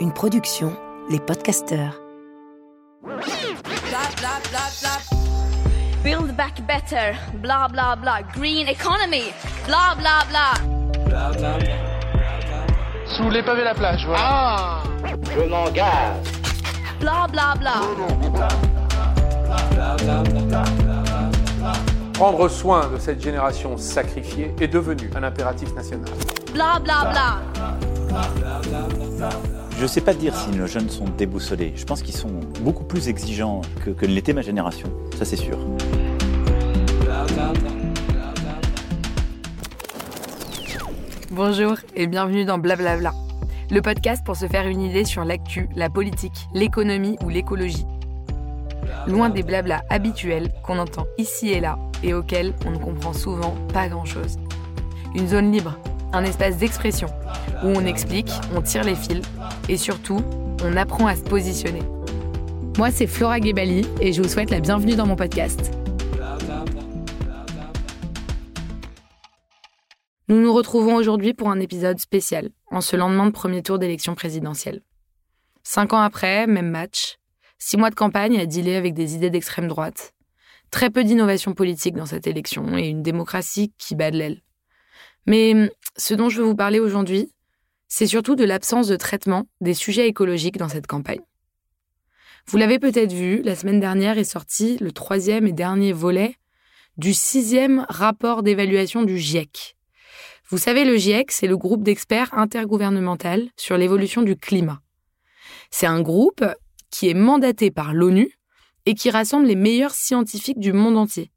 Une production, les podcasteurs. Build back better, blah blah blah. Green economy, blah blah blah. Sous les pavés la plage, voilà. Ah Je m'engage. Blah blah blah. Prendre soin de cette génération sacrifiée est devenu un impératif national. Blah. Je ne sais pas dire si nos jeunes sont déboussolés. Je pense qu'ils sont beaucoup plus exigeants que, que l'était ma génération. Ça, c'est sûr. Bonjour et bienvenue dans Blablabla, le podcast pour se faire une idée sur l'actu, la politique, l'économie ou l'écologie. Loin des blablas habituels qu'on entend ici et là et auxquels on ne comprend souvent pas grand-chose. Une zone libre, un espace d'expression où on explique, on tire les fils et surtout, on apprend à se positionner. Moi, c'est Flora Gebali et je vous souhaite la bienvenue dans mon podcast. Nous nous retrouvons aujourd'hui pour un épisode spécial, en ce lendemain de premier tour d'élection présidentielle. Cinq ans après, même match. Six mois de campagne à dealer avec des idées d'extrême droite. Très peu d'innovation politique dans cette élection et une démocratie qui bat de l'aile. Mais ce dont je veux vous parler aujourd'hui, c'est surtout de l'absence de traitement des sujets écologiques dans cette campagne. Vous l'avez peut-être vu, la semaine dernière est sorti le troisième et dernier volet du sixième rapport d'évaluation du GIEC, vous savez, le GIEC, c'est le groupe d'experts intergouvernemental sur l'évolution du climat. C'est un groupe qui est mandaté par l'ONU et qui rassemble les meilleurs scientifiques du monde entier.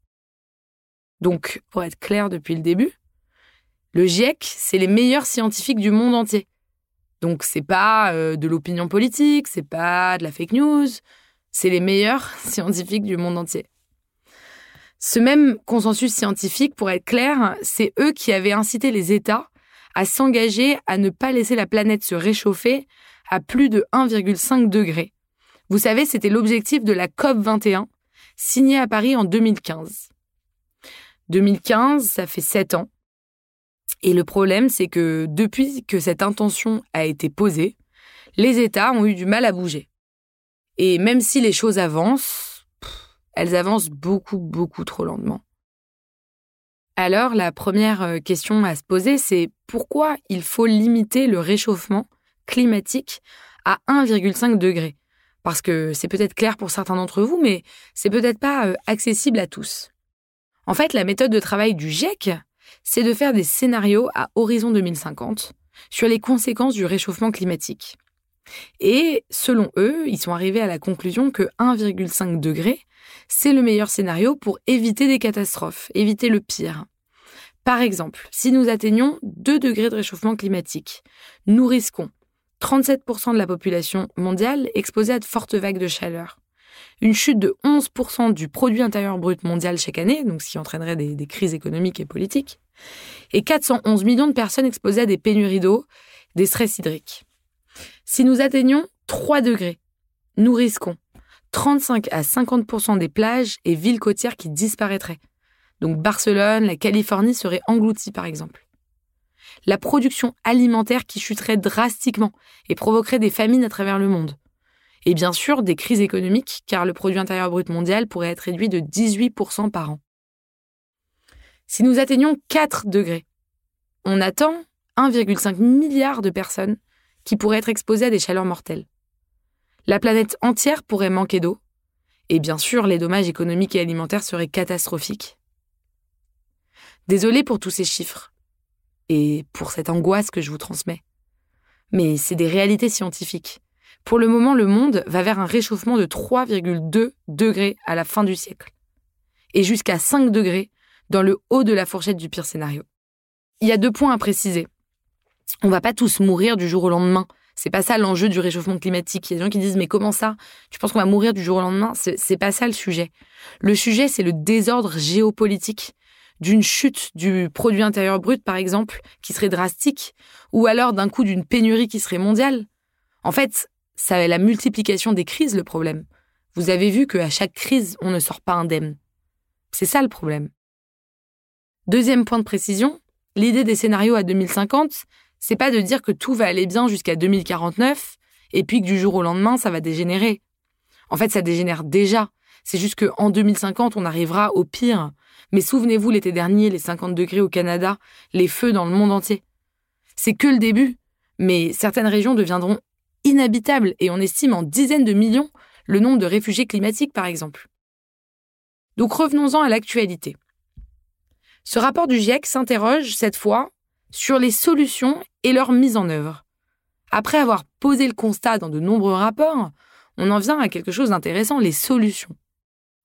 Donc, pour être clair depuis le début, le GIEC, c'est les meilleurs scientifiques du monde entier. Donc, c'est pas euh, de l'opinion politique, c'est pas de la fake news, c'est les meilleurs scientifiques du monde entier. Ce même consensus scientifique, pour être clair, c'est eux qui avaient incité les États à s'engager à ne pas laisser la planète se réchauffer à plus de 1,5 degré. Vous savez, c'était l'objectif de la COP 21, signée à Paris en 2015. 2015, ça fait sept ans. Et le problème, c'est que depuis que cette intention a été posée, les États ont eu du mal à bouger. Et même si les choses avancent, elles avancent beaucoup, beaucoup trop lentement. Alors, la première euh, question à se poser, c'est pourquoi il faut limiter le réchauffement climatique à 1,5 degré Parce que c'est peut-être clair pour certains d'entre vous, mais c'est peut-être pas euh, accessible à tous. En fait, la méthode de travail du GIEC, c'est de faire des scénarios à horizon 2050 sur les conséquences du réchauffement climatique. Et selon eux, ils sont arrivés à la conclusion que 1,5 degré, c'est le meilleur scénario pour éviter des catastrophes, éviter le pire. Par exemple, si nous atteignons 2 degrés de réchauffement climatique, nous risquons 37% de la population mondiale exposée à de fortes vagues de chaleur, une chute de 11% du produit intérieur brut mondial chaque année, ce qui entraînerait des, des crises économiques et politiques, et 411 millions de personnes exposées à des pénuries d'eau, des stress hydriques. Si nous atteignons 3 degrés, nous risquons 35 à 50% des plages et villes côtières qui disparaîtraient. Donc Barcelone, la Californie seraient englouties par exemple. La production alimentaire qui chuterait drastiquement et provoquerait des famines à travers le monde. Et bien sûr des crises économiques car le produit intérieur brut mondial pourrait être réduit de 18% par an. Si nous atteignons 4 degrés, on attend 1,5 milliard de personnes qui pourraient être exposées à des chaleurs mortelles. La planète entière pourrait manquer d'eau, et bien sûr les dommages économiques et alimentaires seraient catastrophiques. Désolé pour tous ces chiffres, et pour cette angoisse que je vous transmets. Mais c'est des réalités scientifiques. Pour le moment, le monde va vers un réchauffement de 3,2 degrés à la fin du siècle, et jusqu'à 5 degrés dans le haut de la fourchette du pire scénario. Il y a deux points à préciser. On va pas tous mourir du jour au lendemain. C'est pas ça l'enjeu du réchauffement climatique. Il y a des gens qui disent mais comment ça? Tu penses qu'on va mourir du jour au lendemain? C'est pas ça le sujet. Le sujet c'est le désordre géopolitique d'une chute du produit intérieur brut par exemple qui serait drastique ou alors d'un coup d'une pénurie qui serait mondiale. En fait, ça la multiplication des crises le problème. Vous avez vu qu'à chaque crise, on ne sort pas indemne. C'est ça le problème. Deuxième point de précision, L'idée des scénarios à 2050, c'est pas de dire que tout va aller bien jusqu'à 2049 et puis que du jour au lendemain, ça va dégénérer. En fait, ça dégénère déjà. C'est juste qu'en 2050, on arrivera au pire. Mais souvenez-vous l'été dernier, les 50 degrés au Canada, les feux dans le monde entier. C'est que le début. Mais certaines régions deviendront inhabitables et on estime en dizaines de millions le nombre de réfugiés climatiques, par exemple. Donc revenons-en à l'actualité. Ce rapport du GIEC s'interroge cette fois sur les solutions et leur mise en œuvre. Après avoir posé le constat dans de nombreux rapports, on en vient à quelque chose d'intéressant, les solutions.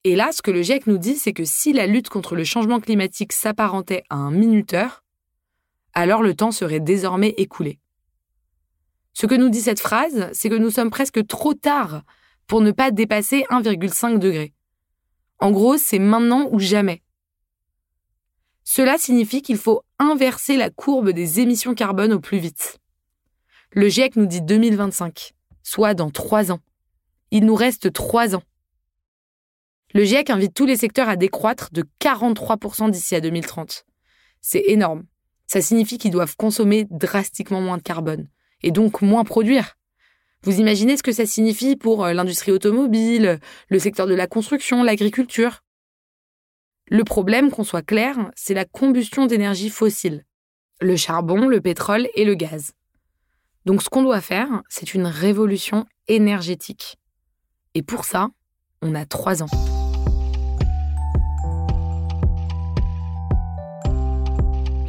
Et là, ce que le GIEC nous dit, c'est que si la lutte contre le changement climatique s'apparentait à un minuteur, alors le temps serait désormais écoulé. Ce que nous dit cette phrase, c'est que nous sommes presque trop tard pour ne pas dépasser 1,5 degré. En gros, c'est maintenant ou jamais. Cela signifie qu'il faut inverser la courbe des émissions carbone au plus vite. Le GIEC nous dit 2025, soit dans trois ans. Il nous reste trois ans. Le GIEC invite tous les secteurs à décroître de 43% d'ici à 2030. C'est énorme. Ça signifie qu'ils doivent consommer drastiquement moins de carbone, et donc moins produire. Vous imaginez ce que ça signifie pour euh, l'industrie automobile, le secteur de la construction, l'agriculture Le problème, qu'on soit clair, c'est la combustion d'énergie fossile. Le charbon, le pétrole et le gaz. Donc ce qu'on doit faire, c'est une révolution énergétique. Et pour ça, on a trois ans.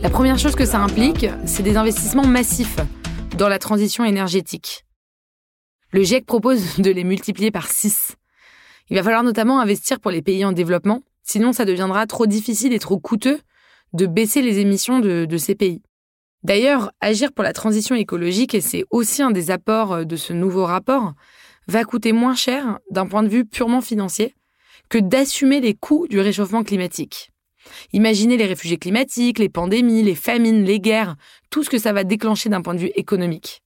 La première chose que ça implique, c'est des investissements massifs dans la transition énergétique. Le GIEC propose de les multiplier par 6. Il va falloir notamment investir pour les pays en développement, sinon ça deviendra trop difficile et trop coûteux de baisser les émissions de, de ces pays. D'ailleurs, agir pour la transition écologique, et c'est aussi un des apports de ce nouveau rapport, va coûter moins cher d'un point de vue purement financier que d'assumer les coûts du réchauffement climatique. Imaginez les réfugiés climatiques, les pandémies, les famines, les guerres, tout ce que ça va déclencher d'un point de vue économique.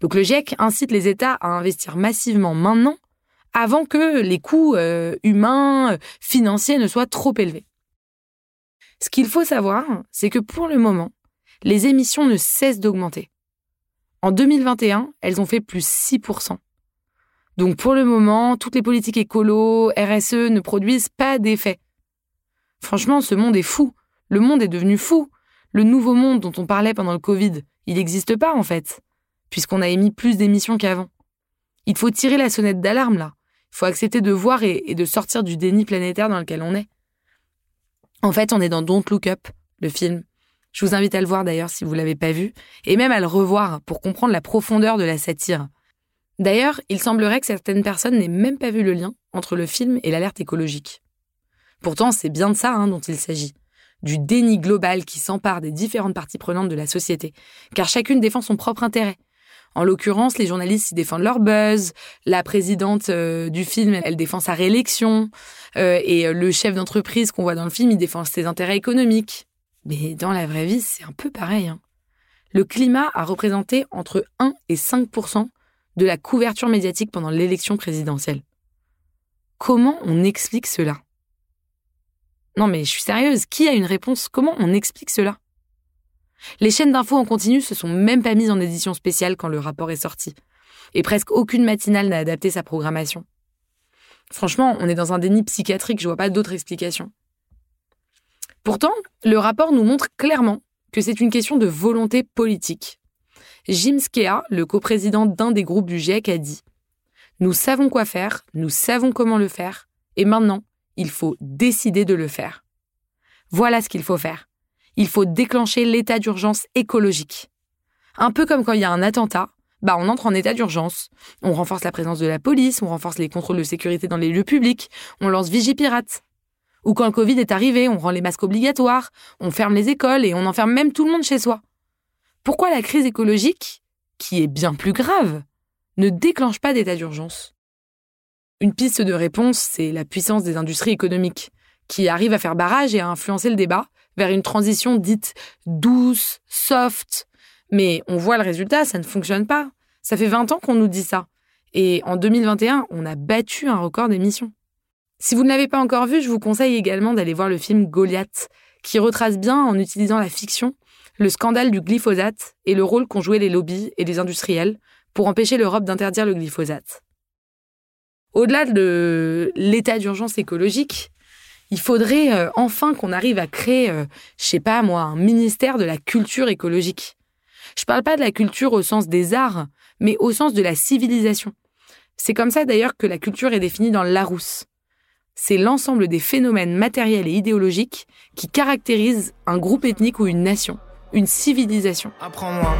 Donc le GIEC incite les États à investir massivement maintenant, avant que les coûts euh, humains, financiers ne soient trop élevés. Ce qu'il faut savoir, c'est que pour le moment, les émissions ne cessent d'augmenter. En 2021, elles ont fait plus 6%. Donc pour le moment, toutes les politiques écolo, RSE ne produisent pas d'effet. Franchement, ce monde est fou. Le monde est devenu fou. Le nouveau monde dont on parlait pendant le Covid, il n'existe pas en fait puisqu'on a émis plus d'émissions qu'avant. Il faut tirer la sonnette d'alarme là. Il faut accepter de voir et, de sortir du déni planétaire dans lequel on est. En fait, on est dans Don't Look Up, le film. Je vous invite à le voir d'ailleurs si vous l'avez pas vu, et même à le revoir pour comprendre la profondeur de la satire. D'ailleurs, il semblerait que certaines personnes n'aient même pas vu le lien entre le film et l'alerte écologique. Pourtant, c'est bien de ça hein, dont il s'agit. Du déni global qui s'empare des différentes parties prenantes de la société, car chacune défend son propre intérêt, en l'occurrence, les journalistes, ils défendent leur buzz. La présidente euh, du film, elle, défend sa réélection. Euh, et euh, le chef d'entreprise qu'on voit dans le film, il défend ses intérêts économiques. Mais dans la vraie vie, c'est un peu pareil. Hein. Le climat a représenté entre 1 et 5% de la couverture médiatique pendant l'élection présidentielle. Comment on explique cela? Non mais je suis sérieuse, qui a une réponse? Comment on explique cela? Les chaînes d'infos en continu se sont même pas mises en édition spéciale quand le rapport est sorti. Et presque aucune matinale n'a adapté sa programmation. Franchement, on est dans un déni psychiatrique, je vois pas d'autre explication. Pourtant, le rapport nous montre clairement que c'est une question de volonté politique. Jim Skea, le coprésident d'un des groupes du GIEC, a dit Nous savons quoi faire, nous savons comment le faire, et maintenant, il faut décider de le faire. Voilà ce qu'il faut faire il faut déclencher l'état d'urgence écologique. Un peu comme quand il y a un attentat, bah on entre en état d'urgence. On renforce la présence de la police, on renforce les contrôles de sécurité dans les lieux publics, on lance Vigipirate. Ou quand le Covid est arrivé, on rend les masques obligatoires, on ferme les écoles et on enferme même tout le monde chez soi. Pourquoi la crise écologique, qui est bien plus grave, ne déclenche pas d'état d'urgence? Une piste de réponse, c'est la puissance des industries économiques, qui arrivent à faire barrage et à influencer le débat vers une transition dite douce, soft. Mais on voit le résultat, ça ne fonctionne pas. Ça fait 20 ans qu'on nous dit ça. Et en 2021, on a battu un record d'émissions. Si vous ne l'avez pas encore vu, je vous conseille également d'aller voir le film Goliath, qui retrace bien, en utilisant la fiction, le scandale du glyphosate et le rôle qu'ont joué les lobbies et les industriels pour empêcher l'Europe d'interdire le glyphosate. Au-delà de l'état d'urgence écologique, il faudrait euh, enfin qu'on arrive à créer, euh, je sais pas moi, un ministère de la culture écologique. Je parle pas de la culture au sens des arts, mais au sens de la civilisation. C'est comme ça d'ailleurs que la culture est définie dans Larousse. C'est l'ensemble des phénomènes matériels et idéologiques qui caractérisent un groupe ethnique ou une nation, une civilisation. Apprends-moi.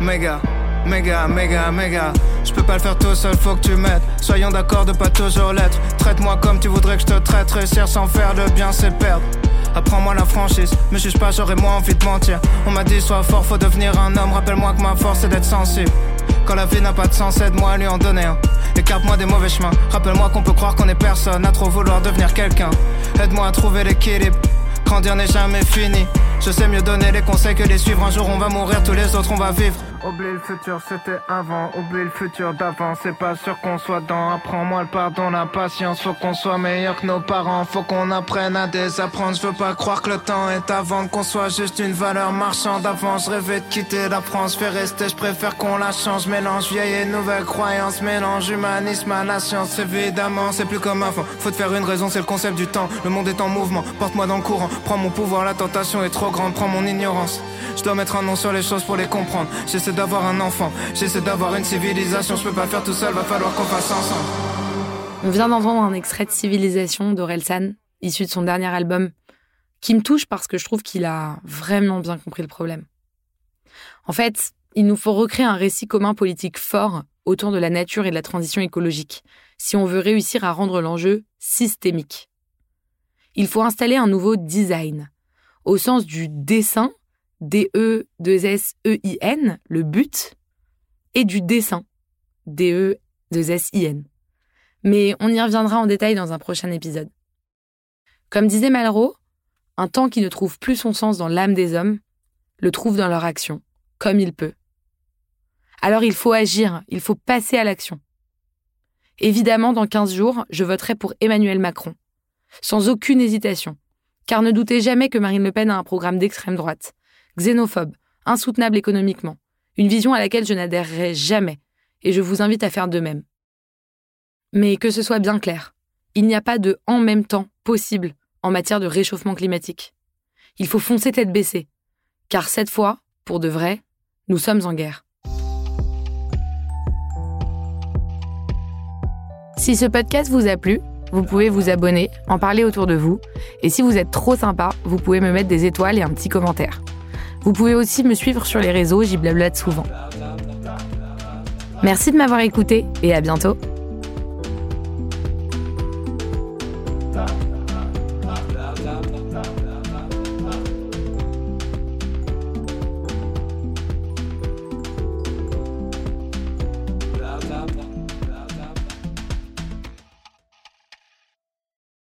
Méga, méga, méga, méga. Je peux pas le faire tout seul, faut que tu m'aides. Soyons d'accord de pas toujours l'être. Traite-moi comme tu voudrais que je te traite. Réussir sans faire le bien, c'est perdre. Apprends-moi la franchise, me juge pas, j'aurais moins envie de mentir. On m'a dit, sois fort, faut devenir un homme. Rappelle-moi que ma force c'est d'être sensible. Quand la vie n'a pas de sens, aide-moi à lui en donner un. Écarte-moi des mauvais chemins. Rappelle-moi qu'on peut croire qu'on est personne à trop vouloir devenir quelqu'un. Aide-moi à trouver l'équilibre. Grandir n'est jamais fini. Je sais mieux donner les conseils que les suivre. Un jour on va mourir, tous les autres on va vivre. Oublie le futur, c'était avant. Oublie le futur d'avant. C'est pas sûr qu'on soit dans. Apprends-moi le pardon, la patience. Faut qu'on soit meilleur que nos parents. Faut qu'on apprenne à désapprendre. Je veux pas croire que le temps est avant. Qu'on soit juste une valeur marchande avant. Je rêvais de quitter la France. Fais rester, je préfère qu'on la change. Mélange vieille et nouvelle croyance. Mélange humanisme à la science. Évidemment, c'est plus comme avant. Faut te faire une raison, c'est le concept du temps. Le monde est en mouvement. Porte-moi dans le courant. Prends mon pouvoir, la tentation est trop grande. Prends mon ignorance. Je dois mettre un nom sur les choses pour les comprendre. J'essaie d'avoir un enfant, j'essaie d'avoir une civilisation. Je peux pas faire tout seul, va falloir qu'on fasse ensemble. On vient d'entendre un extrait de Civilisation d'Orelsan, issu de son dernier album, qui me touche parce que je trouve qu'il a vraiment bien compris le problème. En fait, il nous faut recréer un récit commun politique fort autour de la nature et de la transition écologique, si on veut réussir à rendre l'enjeu systémique. Il faut installer un nouveau design, au sens du dessin D-E-2-S-E-I-N, le but, et du dessin, D-E-2-S-I-N. Mais on y reviendra en détail dans un prochain épisode. Comme disait Malraux, un temps qui ne trouve plus son sens dans l'âme des hommes, le trouve dans leur action, comme il peut. Alors il faut agir, il faut passer à l'action. Évidemment, dans 15 jours, je voterai pour Emmanuel Macron, sans aucune hésitation, car ne doutez jamais que Marine Le Pen a un programme d'extrême droite, xénophobe, insoutenable économiquement, une vision à laquelle je n'adhérerai jamais, et je vous invite à faire de même. Mais que ce soit bien clair, il n'y a pas de en même temps possible en matière de réchauffement climatique. Il faut foncer tête baissée, car cette fois, pour de vrai, nous sommes en guerre. Si ce podcast vous a plu, vous pouvez vous abonner, en parler autour de vous, et si vous êtes trop sympa, vous pouvez me mettre des étoiles et un petit commentaire. Vous pouvez aussi me suivre sur les réseaux, j'y blablate souvent. Merci de m'avoir écouté et à bientôt.